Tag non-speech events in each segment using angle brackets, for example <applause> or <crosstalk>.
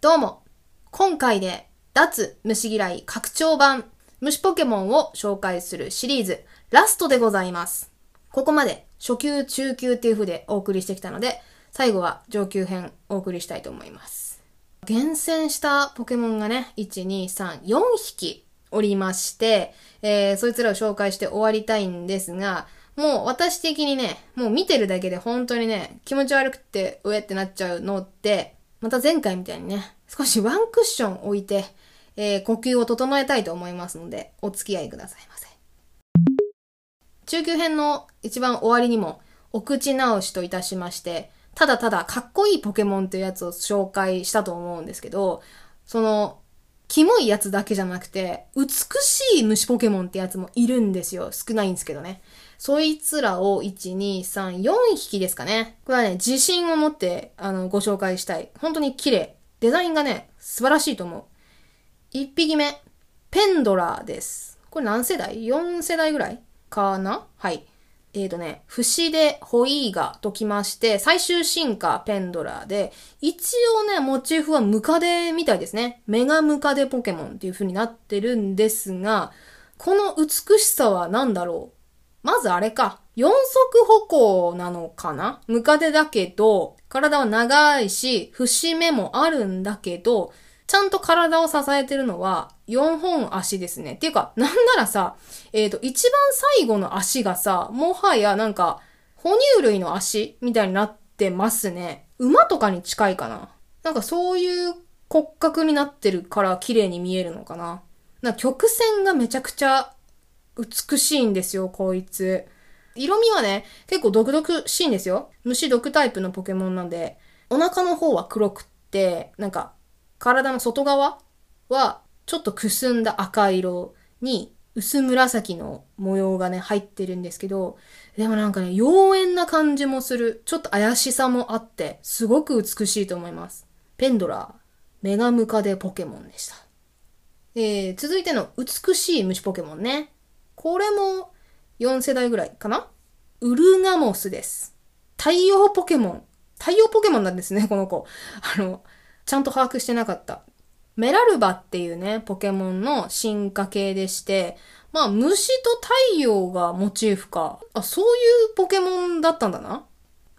どうも。今回で、脱虫嫌い拡張版虫ポケモンを紹介するシリーズ、ラストでございます。ここまで初級、中級っていう風でお送りしてきたので、最後は上級編お送りしたいと思います。厳選したポケモンがね、1、2、3、4匹おりまして、えー、そいつらを紹介して終わりたいんですが、もう私的にね、もう見てるだけで本当にね、気持ち悪くて、うえってなっちゃうのって、また前回みたいにね、少しワンクッション置いて、えー、呼吸を整えたいと思いますので、お付き合いくださいませ。中級編の一番終わりにも、お口直しといたしまして、ただただかっこいいポケモンというやつを紹介したと思うんですけど、その、キモいやつだけじゃなくて、美しい虫ポケモンってやつもいるんですよ。少ないんですけどね。そいつらを1、2、3、4匹ですかね。これはね、自信を持って、あの、ご紹介したい。本当に綺麗。デザインがね、素晴らしいと思う。1匹目、ペンドラーです。これ何世代 ?4 世代ぐらいかな？はい。えーとね、不死でホイーガときまして、最終進化ペンドラーで、一応ね、モチーフはムカデみたいですね。メガムカデポケモンっていう風になってるんですが、この美しさは何だろう？まずあれか。四足歩行なのかな？ムカデだけど、体は長いし、節目もあるんだけど、ちゃんと体を支えてるのは4本足ですね。っていうか、なんならさ、えっ、と、一番最後の足がさ、もはやなんか、哺乳類の足みたいになってますね。馬とかに近いかな。なんかそういう骨格になってるから綺麗に見えるのかな。なんか曲線がめちゃくちゃ美しいんですよ、こいつ。色味はね、結構毒々しいんですよ。虫毒タイプのポケモンなんで、お腹の方は黒くって、なんか、体の外側は、ちょっとくすんだ赤色に、薄紫の模様がね、入ってるんですけど、でもなんかね、妖艶な感じもする。ちょっと怪しさもあって、すごく美しいと思います。ペンドラー、メガムカデポケモンでした。えー、続いての美しい虫ポケモンね。これも4世代ぐらいかな？ウルガモスです。太陽ポケモン。太陽ポケモンなんですね、<laughs> この子。あの、ちゃんと把握してなかった。メラルバっていうね、ポケモンの進化系でして、まあ、虫と太陽がモチーフか。あ、そういうポケモンだったんだな。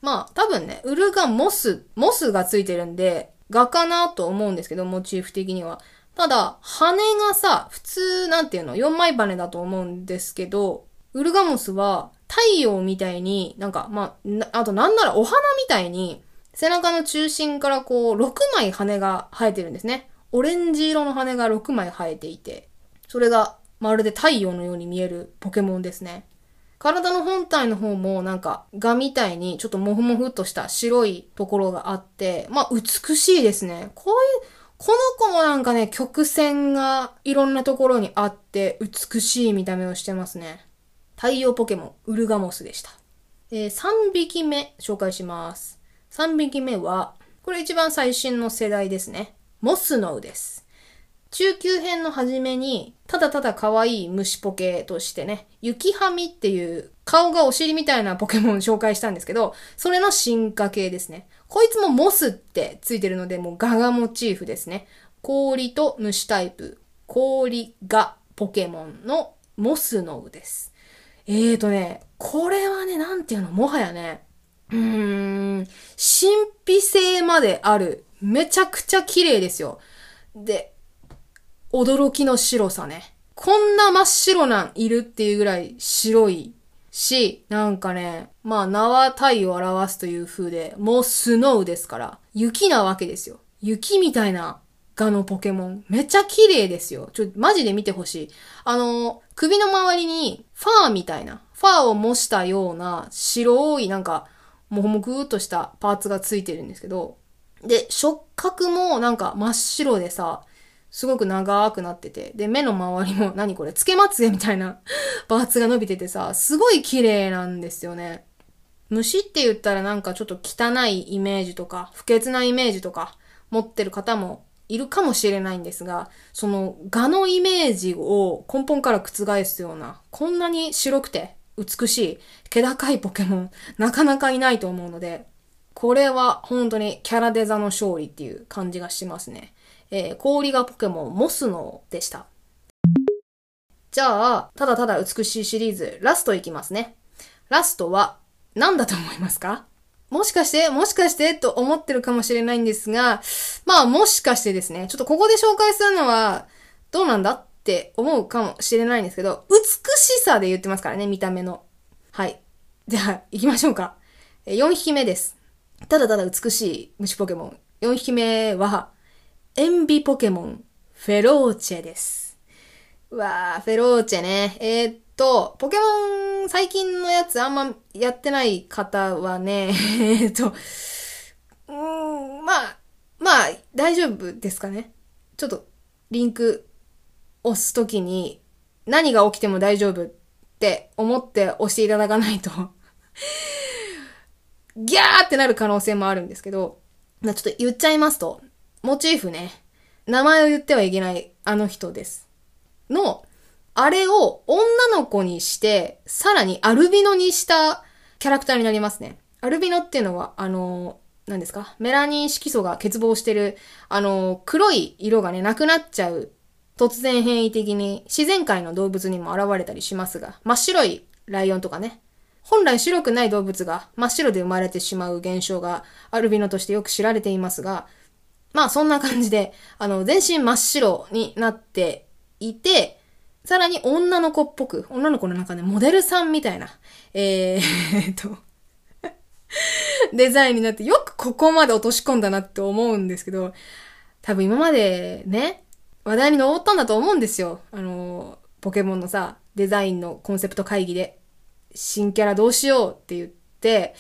まあ、多分ね、ウルガモス、モスがついてるんで、画かなと思うんですけど、モチーフ的には。ただ、羽がさ、普通、なんていうの、4枚羽だと思うんですけど、ウルガモスは太陽みたいに、なんか、まあ、あとなんならお花みたいに、背中の中心からこう、6枚羽が生えてるんですね。オレンジ色の羽が6枚生えていて、それがまるで太陽のように見えるポケモンですね。体の本体の方もなんか、ガみたいにちょっとモフモフっとした白いところがあって、まあ美しいですね。こういう、この子もなんかね、曲線がいろんなところにあって、美しい見た目をしてますね。太陽ポケモン、ウルガモスでした。えー、3匹目紹介します。3匹目は、これ一番最新の世代ですね。モスノウです。中級編の初めに、ただただ可愛い虫ポケとしてね、雪ハミっていう顔がお尻みたいなポケモン紹介したんですけど、それの進化系ですね。こいつもモスってついてるので、もうガがモチーフですね。氷と虫タイプ、氷がポケモンのモスノウです。えーとね、これはね、なんていうの、もはやね、うーん、神秘性まである。めちゃくちゃ綺麗ですよ。で、驚きの白さね。こんな真っ白なんいるっていうぐらい白いし、なんかね、まあ名は太陽を表すという風で、もうスノーですから、雪なわけですよ。雪みたいなガのポケモン。めっちゃ綺麗ですよ。ちょ、マジで見てほしい。あの、首の周りにファーみたいな、ファーを模したような白いなんか、ももふーっとしたパーツがついてるんですけど、で、触覚もなんか真っ白でさ、すごく長くなってて、で、目の周りも、<laughs> 何これ、つけまつげみたいな <laughs> パーツが伸びててさ、すごい綺麗なんですよね。虫って言ったらなんかちょっと汚いイメージとか、不潔なイメージとか、持ってる方もいるかもしれないんですが、その、蛾のイメージを根本から覆すような、こんなに白くて美しい、気高いポケモン、なかなかいないと思うので、これは本当にキャラデザの勝利っていう感じがしますね。えー、氷がポケモンモスノでした。じゃあ、ただただ美しいシリーズ、ラストいきますね。ラストは、何だと思いますか？もしかして、もしかしてと思ってるかもしれないんですが、まあもしかしてですね、ちょっとここで紹介するのは、どうなんだって思うかもしれないんですけど、美しさで言ってますからね、見た目の。はい。じゃあ、行きましょうか。4匹目です。ただただ美しい虫ポケモン。4匹目は、エンビポケモン、フェローチェです。うわー、フェローチェね。えー、っと、ポケモン最近のやつあんまやってない方はね、<laughs> え、っと、うん、まあ、まあ、大丈夫ですかね。ちょっと、リンク押すときに、何が起きても大丈夫って思って押していただかないと <laughs> ギャーってなる可能性もあるんですけど、ちょっと言っちゃいますと、モチーフね、名前を言ってはいけないあの人です。の、あれを女の子にして、さらにアルビノにしたキャラクターになりますね。アルビノっていうのは、あの、何ですか？メラニン色素が欠乏してる、あの、黒い色がね、なくなっちゃう。突然変異的に自然界の動物にも現れたりしますが、真っ白いライオンとかね、本来白くない動物が真っ白で生まれてしまう現象がアルビノとしてよく知られていますが、まあそんな感じで、あの、全身真っ白になっていて、さらに女の子っぽく、女の子の中でモデルさんみたいな、えー、<laughs> と、デザインになってよくここまで落とし込んだなって思うんですけど、多分今までね、話題に上ったんだと思うんですよ。あの、ポケモンのさ、デザインのコンセプト会議で。新キャラどうしようって言って、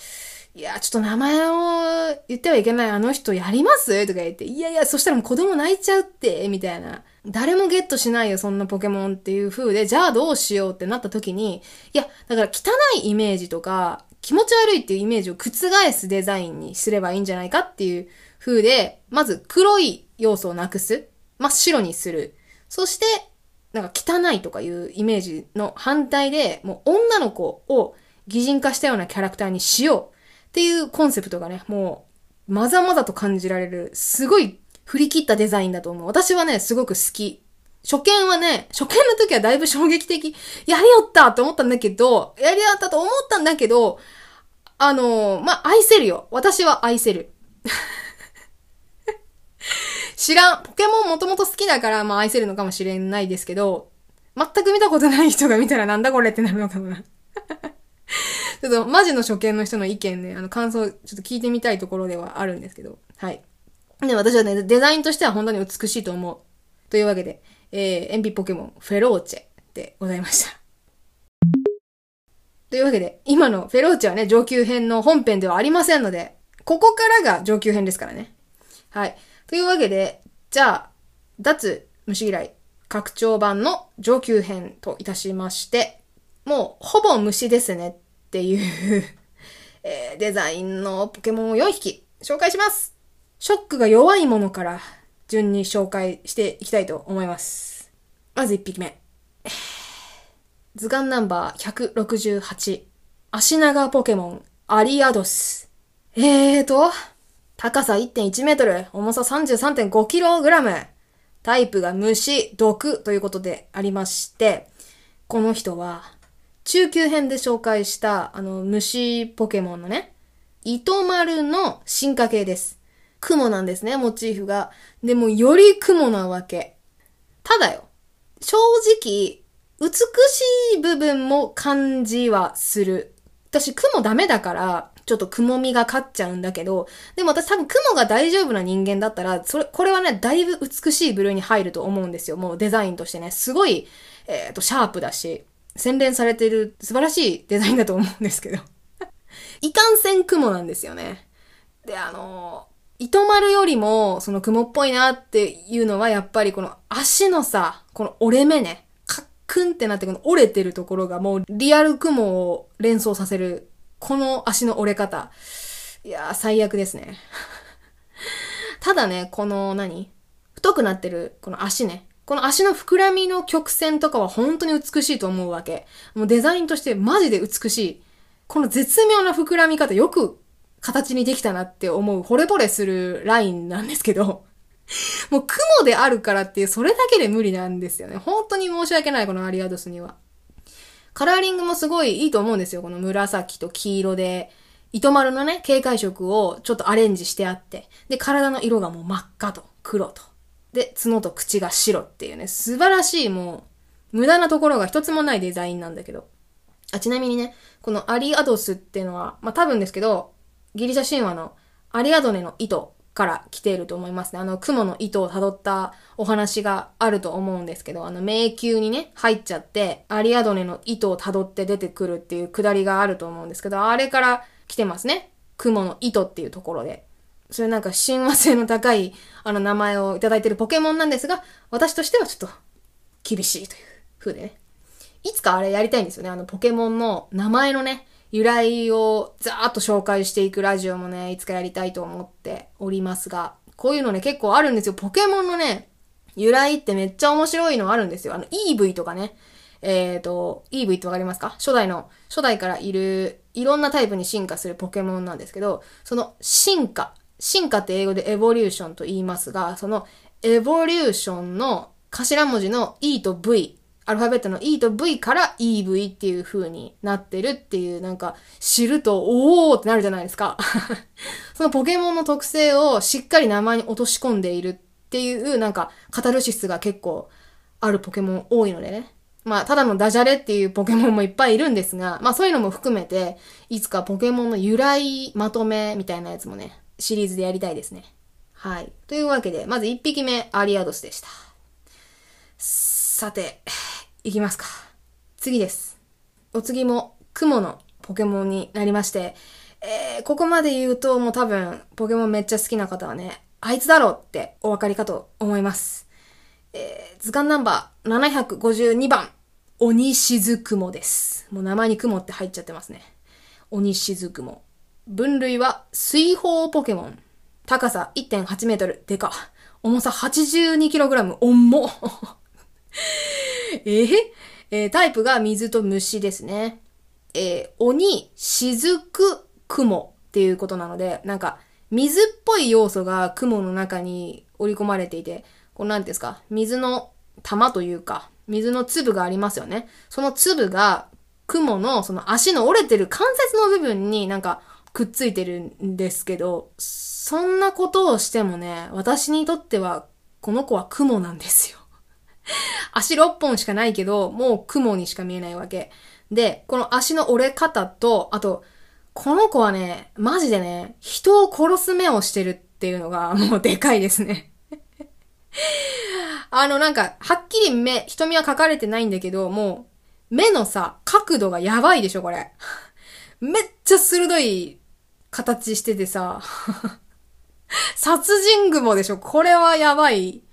いや、ちょっと名前を言ってはいけないあの人やります？とか言って、いやいや、そしたらもう子供泣いちゃうって、みたいな。誰もゲットしないよ、そんなポケモンっていう風で、じゃあどうしようってなった時に、いや、だから汚いイメージとか、気持ち悪いっていうイメージを覆すデザインにすればいいんじゃないかっていう風で、まず黒い要素をなくす。真っ白にする。そして、なんか汚いとかいうイメージの反対で、もう女の子を擬人化したようなキャラクターにしようっていうコンセプトがね、もう、まざまざと感じられる、すごい振り切ったデザインだと思う。私はね、すごく好き。初見はね、初見の時はだいぶ衝撃的、やりよったと思ったんだけど、やりよったと思ったんだけど、あのー、まあ、愛せるよ。私は愛せる。<laughs> 知らん。ポケモンもともと好きだから、まあ愛せるのかもしれないですけど、全く見たことない人が見たらなんだこれってなるのかもな。ちょっとマジの初見の人の意見ね、あの感想ちょっと聞いてみたいところではあるんですけど、はい。で、私はね、デザインとしては本当に美しいと思う。というわけで、えー、鉛筆ポケモン、フェローチェでございました。というわけで、今のフェローチェはね、上級編の本編ではありませんので、ここからが上級編ですからね。はい。というわけで、じゃあ、脱虫嫌い拡張版の上級編といたしまして、もうほぼ虫ですねっていう <laughs> えー、デザインのポケモンを4匹紹介しますショックが弱いものから順に紹介していきたいと思います。まず1匹目。図鑑ナンバー168。足長ポケモン、アリアドス。えーと、高さ1.1メートル、重さ33.5キログラム。タイプが虫、毒ということでありまして、この人は、中級編で紹介した、あの、虫ポケモンのね、糸丸の進化系です。雲なんですね、モチーフが。でも、より雲なわけ。ただよ、正直、美しい部分も感じはする。私、雲ダメだから、ちょっと雲みが勝っちゃうんだけど、でも私多分雲が大丈夫な人間だったら、それ、これはね、だいぶ美しい部類に入ると思うんですよ。もうデザインとしてね、すごい、えっ、ー、と、シャープだし、洗練されてる素晴らしいデザインだと思うんですけど。<laughs> いかんせん雲なんですよね。で、あの、糸丸よりも、その雲っぽいなっていうのは、やっぱりこの足のさ、この折れ目ね、カックンってなってこの折れてるところがもうリアル雲を連想させるこの足の折れ方。いやー、最悪ですね。<laughs> ただね、この何？太くなってる、この足ね。この足の膨らみの曲線とかは本当に美しいと思うわけ。もうデザインとしてマジで美しい。この絶妙な膨らみ方よく形にできたなって思う、惚れ惚れするラインなんですけど、<laughs> もう雲であるからっていう、それだけで無理なんですよね。本当に申し訳ない、このアリアドスには。カラーリングもすごいいいと思うんですよ。この紫と黄色で、糸丸のね、警戒色をちょっとアレンジしてあって、で、体の色がもう真っ赤と黒と。で、角と口が白っていうね、素晴らしいもう、無駄なところが一つもないデザインなんだけど。あ、ちなみにね、このアリアドスっていうのは、まあ、多分ですけど、ギリシャ神話のアリアドネの糸から来ていると思いますね。あの、雲の糸を辿ったお話があると思うんですけど、あの、迷宮にね、入っちゃって、アリアドネの糸を辿って出てくるっていうくだりがあると思うんですけど、あれから来てますね。雲の糸っていうところで。それなんか親和性の高い、あの、名前をいただいてるポケモンなんですが、私としてはちょっと、厳しいという風でね。いつかあれやりたいんですよね。あの、ポケモンの名前のね、由来をざーっと紹介していくラジオもね、いつかやりたいと思っておりますが、こういうのね、結構あるんですよ。ポケモンのね、由来ってめっちゃ面白いのあるんですよ。あの、EV とかね。えっ、ー、と、EV ってわかりますか？初代の、初代からいる、いろんなタイプに進化するポケモンなんですけど、その進化、進化って英語でエボリューションと言いますが、そのエボリューションの頭文字の E と V アルファベットの E と V から EV っていう風になってるっていう、なんか、知ると、おーってなるじゃないですか。<laughs> そのポケモンの特性をしっかり名前に落とし込んでいるっていう、なんか、カタルシスが結構あるポケモン多いのでね。まあ、ただのダジャレっていうポケモンもいっぱいいるんですが、まあそういうのも含めて、いつかポケモンの由来まとめみたいなやつもね、シリーズでやりたいですね。はい。というわけで、まず1匹目、アリアドスでした。さて、いきますか。次です。お次も雲のポケモンになりまして、えー、ここまで言うともう多分ポケモンめっちゃ好きな方はね、あいつだろってお分かりかと思います。えー、図鑑ナンバー752番、鬼し雲です。もう名前に雲って入っちゃってますね。鬼し雲。分類は水泡ポケモン。高さ1.8メートル。でか。重さ 82kg。重っ。<laughs> えー、えー、タイプが水と虫ですね。えー、鬼、雫、雲っていうことなので、なんか、水っぽい要素が雲の中に織り込まれていて、こうなんですか、水の玉というか、水の粒がありますよね。その粒が、雲のその足の折れてる関節の部分になんかくっついてるんですけど、そんなことをしてもね、私にとってはこの子は雲なんですよ。<laughs> 足6本しかないけど、もう雲にしか見えないわけ。で、この足の折れ方と、あと、この子はね、マジでね、人を殺す目をしてるっていうのが <laughs> もうでかいですね <laughs> あのなんか、はっきり目、瞳は描かれてないんだけど、もう、目のさ、角度がやばいでしょ、これ。めっちゃ鋭い形しててさ。<laughs> 殺人雲でしょ、これはやばい。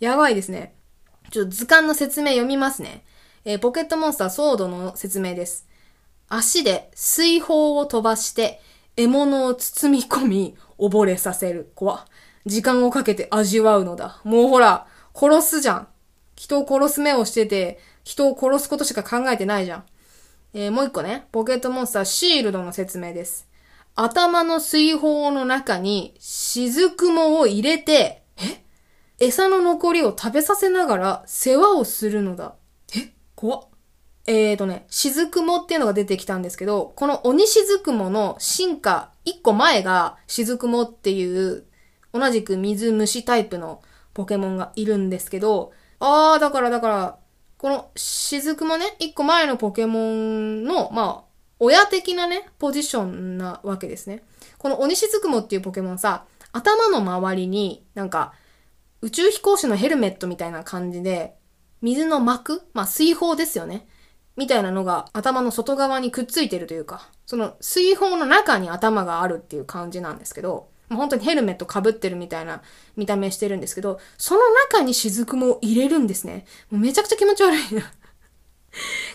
やばいですね。ちょっと図鑑の説明読みますね。えー、ポケットモンスターソードの説明です。足で水泡を飛ばして、獲物を包み込み、溺れさせる。怖時間をかけて味わうのだ。もうほら、殺すじゃん。人を殺す目をしてて、人を殺すことしか考えてないじゃん。えー、もう一個ね、ポケットモンスターシールドの説明です。頭の水泡の中に雫雲を入れて、え？餌の残りを食べさせながら世話をするのだ。え？怖っ。えーとね、雫雲っていうのが出てきたんですけど、この鬼雫雲の進化1個前が雫雲っていう同じく水虫タイプのポケモンがいるんですけど、あー、だからだから、この雫雲ね、1個前のポケモンの、まあ、親的なね、ポジションなわけですね。この鬼雫雲っていうポケモンさ、頭の周りになんか宇宙飛行士のヘルメットみたいな感じで、水の膜まあ水泡ですよね。みたいなのが頭の外側にくっついてるというか、その水泡の中に頭があるっていう感じなんですけど、本当にヘルメット被ってるみたいな見た目してるんですけど、その中に雫も入れるんですね。もうめちゃくちゃ気持ち悪いな。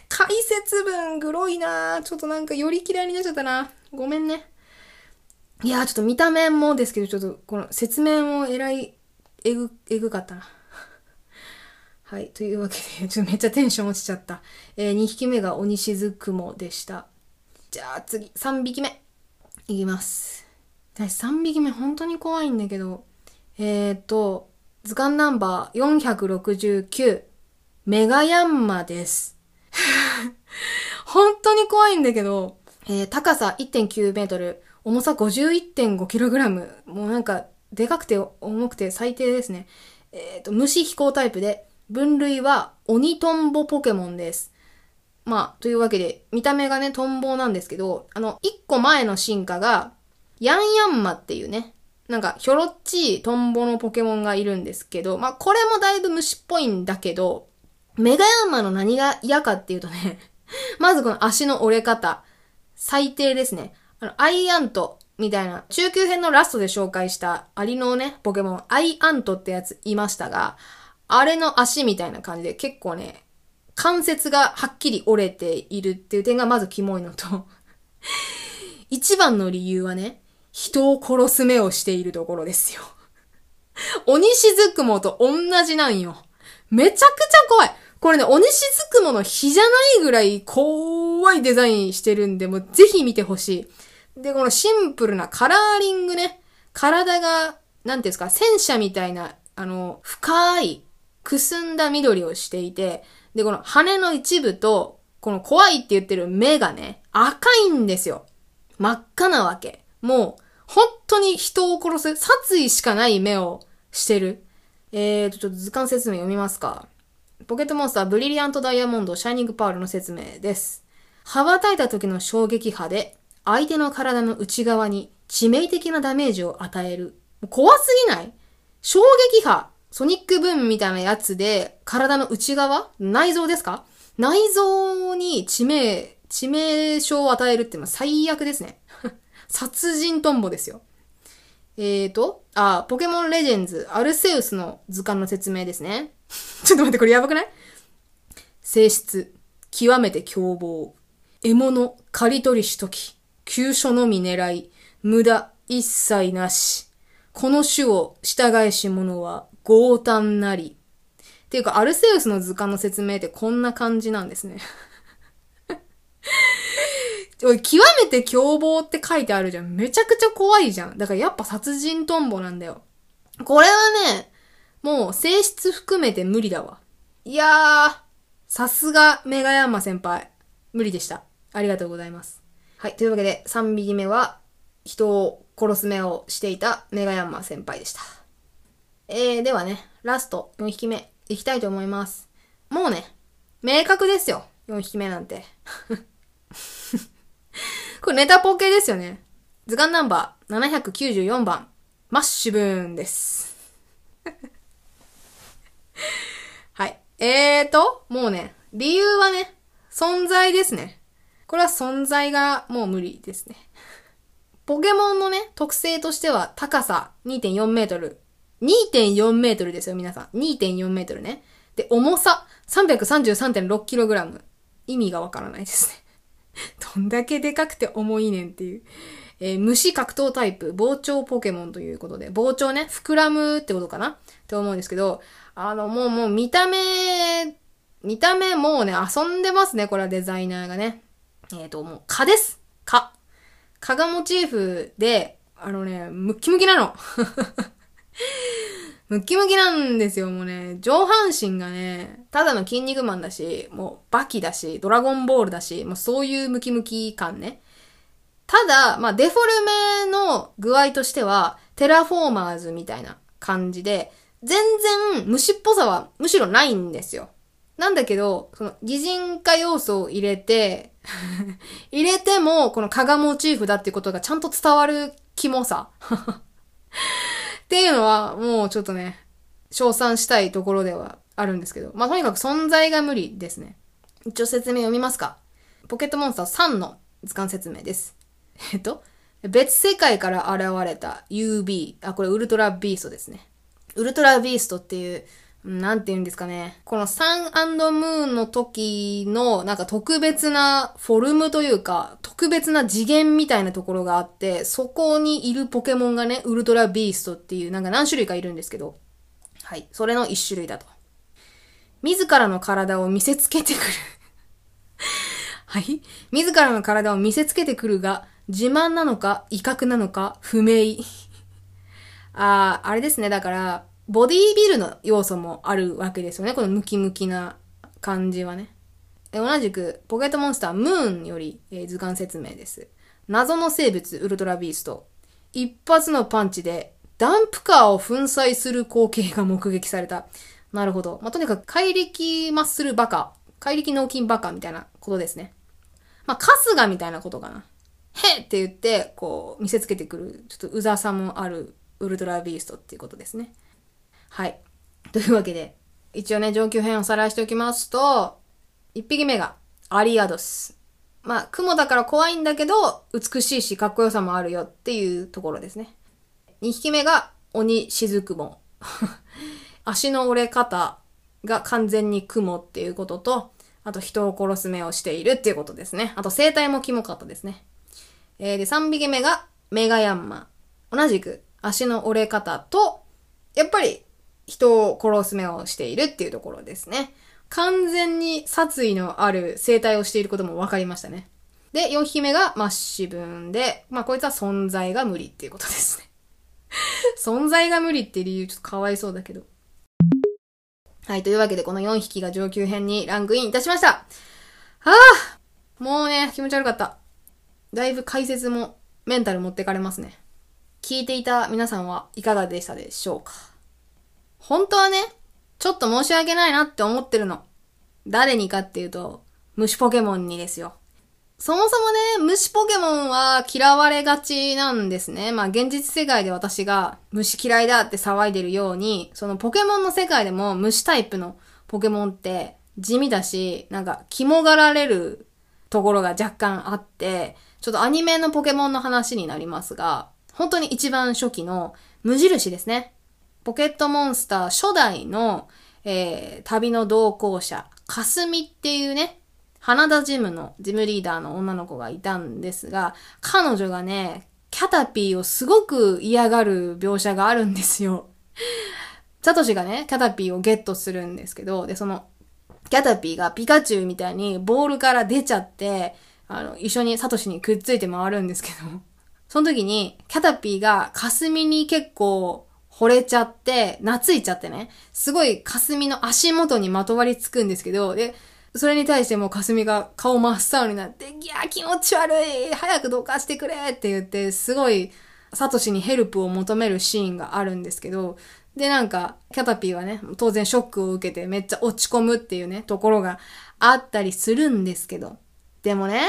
解説文グロいなちょっとなんかより嫌いになっちゃったな。ごめんね。いやちょっと見た目もですけど、ちょっとこの説明をえらいえぐ、えぐかったな。<laughs> はい。というわけで、ちょっとめっちゃテンション落ちちゃった。えー、2匹目が鬼しずくもでした。じゃあ次、3匹目。いきます。私3匹目本当に怖いんだけど、えーと、図鑑ナンバー469、メガヤンマです。<laughs> 本当に怖いんだけど、えー、高さ1.9メートル、重さ51.5キログラム。もうなんか、でかくて重くて最低ですね。えっ、ー、と、虫飛行タイプで、分類は鬼トンボポケモンです。まあ、というわけで、見た目がね、トンボなんですけど、あの、一個前の進化が、ヤンヤンマっていうね、なんか、ひょろっちいトンボのポケモンがいるんですけど、まあ、これもだいぶ虫っぽいんだけど、メガヤンマの何が嫌かっていうとね、<laughs> まずこの足の折れ方、最低ですね。あの、アイアントみたいな、中級編のラストで紹介したアリのね、ポケモン、アイアントってやついましたが、あれの足みたいな感じで結構ね、関節がはっきり折れているっていう点がまずキモいのと <laughs> 一番の理由はね、人を殺す目をしているところですよ鬼しずくもと同じなんよ。めちゃくちゃ怖い。これね、鬼しずくもの日じゃないぐらい怖いデザインしてるんで、もうぜひ見てほしい。で、このシンプルなカラーリングね。体が、なんていうんですか、戦車みたいな、あの、深い、くすんだ緑をしていて、で、この羽の一部と、この怖いって言ってる目がね、赤いんですよ。真っ赤なわけ。もう、本当に人を殺す、殺意しかない目をしてる。えーと、ちょっと図鑑説明読みますか。ポケットモンスター、ブリリアントダイヤモンド、シャイニングパールの説明です。羽ばたいた時の衝撃波で、相手の体の内側に致命的なダメージを与える。怖すぎない？衝撃波、ソニックブームみたいなやつで、体の内側？内臓ですか？内臓に致命、致命傷を与えるっていうのは最悪ですね。<laughs> 殺人トンボですよ。えーと、あ、ポケモンレジェンズ、アルセウスの図鑑の説明ですね。<laughs> ちょっと待って、これやばくない？性質、極めて凶暴。獲物、刈り取りしとき。急所のみ狙い。無駄、一切なし。この種を従えし者は強胆なり。っていうか、アルセウスの図鑑の説明ってこんな感じなんですね。おい、極めて凶暴って書いてあるじゃん。めちゃくちゃ怖いじゃん。だからやっぱ殺人トンボなんだよ。これはね、もう性質含めて無理だわ。いやー、さすがメガヤンマ先輩。無理でした。ありがとうございます。はい。というわけで、3匹目は、人を殺す目をしていたメガヤンマ先輩でした。えー、ではね、ラスト4匹目、いきたいと思います。もうね、明確ですよ。4匹目なんて。これネタポケですよね。図鑑ナンバー794番、マッシュブーンです。<laughs> はい。えーと、もうね、理由はね、存在ですね。これは存在がもう無理ですね。ポケモンのね、特性としては高さ2.4メートル。2.4メートルですよ、皆さん。2.4メートルね。で、重さ333.6キログラム。意味がわからないですね。<laughs> どんだけでかくて重いねんっていう。えー、虫格闘タイプ、膨張ポケモンということで、膨張ね、膨らむってことかな？って思うんですけど、あの、もうもう見た目、見た目もうね、遊んでますね、これはデザイナーがね。えっ、ー、と、もう蚊です。蚊。蚊がモチーフで、あのね、ムッキムキなの。ムキムキなんですよ、もうね。上半身がね、ただの筋肉マンだし、もうバキだし、ドラゴンボールだし、もうそういうムキムキ感ね。ただ、まあデフォルメの具合としては、テラフォーマーズみたいな感じで、全然虫っぽさはむしろないんですよ。なんだけど、その擬人化要素を入れて <laughs> 入れても、この蚊がモチーフだってことがちゃんと伝わるキモさっていうのは、もうちょっとね、称賛したいところではあるんですけど。まあ、とにかく存在が無理ですね。一応説明読みますか。ポケットモンスター3の図鑑説明です。えっと、別世界から現れた UB。あ、これウルトラビーストですね。ウルトラビーストっていうなんて言うんですかね。このサンムーンの時のなんか特別なフォルムというか、特別な次元みたいなところがあって、そこにいるポケモンがね、ウルトラビーストっていうなんか何種類かいるんですけど、はい。それの一種類だと。自らの体を見せつけてくる <laughs> はい。自らの体を見せつけてくるが、自慢なのか、威嚇なのか、不明。<laughs> ああ、あれですね。だから、ボディービルの要素もあるわけですよね。このムキムキな感じはね。同じく、ポケットモンスタームーンより、えー図鑑説明です。謎の生物ウルトラビースト。一発のパンチでダンプカーを粉砕する光景が目撃された。なるほど。まあ、とにかく怪力マッスルバカ。怪力脳筋バカみたいなことですね。まあ、春日みたいなことかな。へっって言って、こう、見せつけてくる、ちょっとうざさもあるウルトラビーストっていうことですね。はい。というわけで、一応ね、上級編をおさらいしておきますと、一匹目がアリアドス。まあ、雲だから怖いんだけど、美しいしかっこよさもあるよっていうところですね。二匹目が鬼雫門。<laughs> 足の折れ方が完全に雲っていうことと、あと人を殺す目をしているっていうことですね。あと生態もキモかったですね。えー、で、3匹目がメガヤンマ。同じく足の折れ方と、やっぱり人を殺す目をしているっていうところですね。完全に殺意のある生態をしていることも分かりましたね。で、4匹目がマッシブンで、まあこいつは存在が無理っていうことですね。<laughs> 存在が無理って理由ちょっとかわいそうだけど。はい、というわけでこの4匹が上級編にランクインいたしました。ああもうね、気持ち悪かった。だいぶ解説もメンタル持ってかれますね。聞いていた皆さんはいかがでしたでしょうか？本当はね、ちょっと申し訳ないなって思ってるの。誰にかっていうと、虫ポケモンにですよ。そもそもね、虫ポケモンは嫌われがちなんですね。まあ現実世界で私が虫嫌いだって騒いでるように、そのポケモンの世界でも虫タイプのポケモンって地味だし、なんか肝がられるところが若干あって、ちょっとアニメのポケモンの話になりますが、本当に一番初期の無印ですね。ポケットモンスター初代の、えー、旅の同行者、かすみっていうね、花田ジムのジムリーダーの女の子がいたんですが、彼女がね、キャタピーをすごく嫌がる描写があるんですよ。<laughs> サトシがね、キャタピーをゲットするんですけど、で、その、キャタピーがピカチュウみたいにボールから出ちゃって、あの、一緒にサトシにくっついて回るんですけど、その時に、キャタピーが霞に結構惚れちゃって、懐いちゃってね、すごい霞の足元にまとわりつくんですけど、で、それに対してもう霞が顔真っ青になって、いや、気持ち悪い早くどかしてくれって言って、すごい、サトシにヘルプを求めるシーンがあるんですけど、で、なんか、キャタピーはね、当然ショックを受けてめっちゃ落ち込むっていうね、ところがあったりするんですけど。でもね、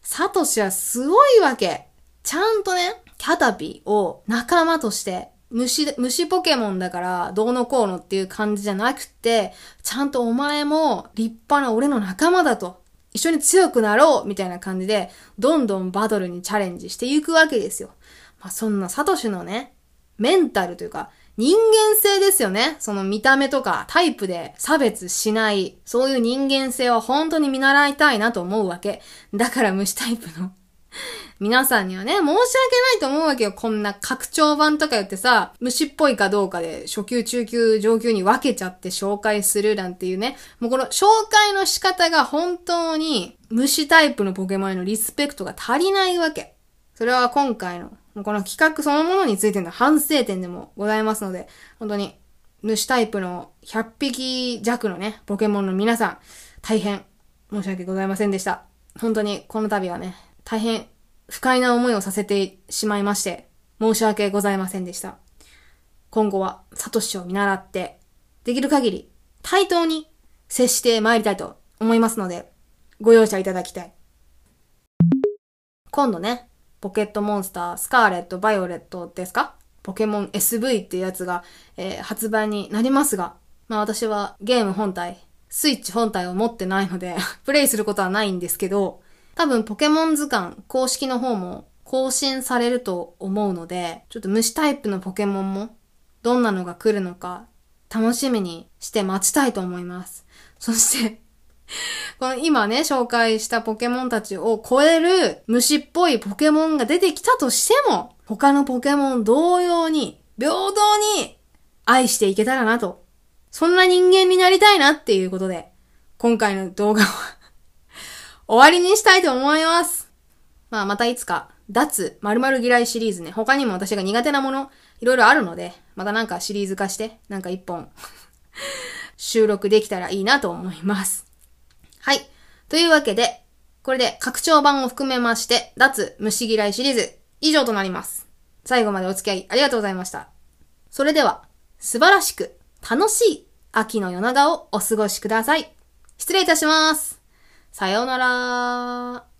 サトシはすごいわけ。ちゃんとね、キャタピーを仲間として、虫、虫ポケモンだからどうのこうのっていう感じじゃなくて、ちゃんとお前も立派な俺の仲間だと。一緒に強くなろうみたいな感じで、どんどんバトルにチャレンジしていくわけですよ。まあ、そんなサトシのね、メンタルというか、人間性ですよね。その見た目とかタイプで差別しない、そういう人間性は本当に見習いたいなと思うわけ。だから虫タイプの <laughs> 皆さんにはね、申し訳ないと思うわけよ。こんな拡張版とか言ってさ、虫っぽいかどうかで初級、中級、上級に分けちゃって紹介するなんていうね。もうこの紹介の仕方が本当に虫タイプのポケモンへのリスペクトが足りないわけ。それは今回の、この企画そのものについての反省点でもございますので、本当に虫タイプの100匹弱のね、ポケモンの皆さん、大変申し訳ございませんでした。本当にこの度はね、大変不快な思いをさせてしまいまして、申し訳ございませんでした。今後はサトシを見習って、できる限り対等に接して参りたいと思いますので、ご容赦いただきたい。今度ね、ポケットモンスター、スカーレット、バイオレットですか？ポケモン SV っていうやつが、えー発売になりますが、まあ私はゲーム本体、スイッチ本体を持ってないので、<laughs> プレイすることはないんですけど、多分ポケモン図鑑公式の方も更新されると思うので、ちょっと虫タイプのポケモンもどんなのが来るのか楽しみにして待ちたいと思います。そして、<laughs> この今ね、紹介したポケモンたちを超える虫っぽいポケモンが出てきたとしても、他のポケモン同様に、平等に愛していけたらなと。そんな人間になりたいなっていうことで、今回の動画は終わりにしたいと思います。まあまたいつか脱〇〇嫌いシリーズね、他にも私が苦手なもの、いろいろあるので、またなんかシリーズ化して、なんか一本 <laughs> 収録できたらいいなと思います。はい。というわけで、これで拡張版を含めまして、脱虫嫌いシリーズ以上となります。最後までお付き合いありがとうございました。それでは、素晴らしく楽しい秋の夜長をお過ごしください。失礼いたします。さようなら。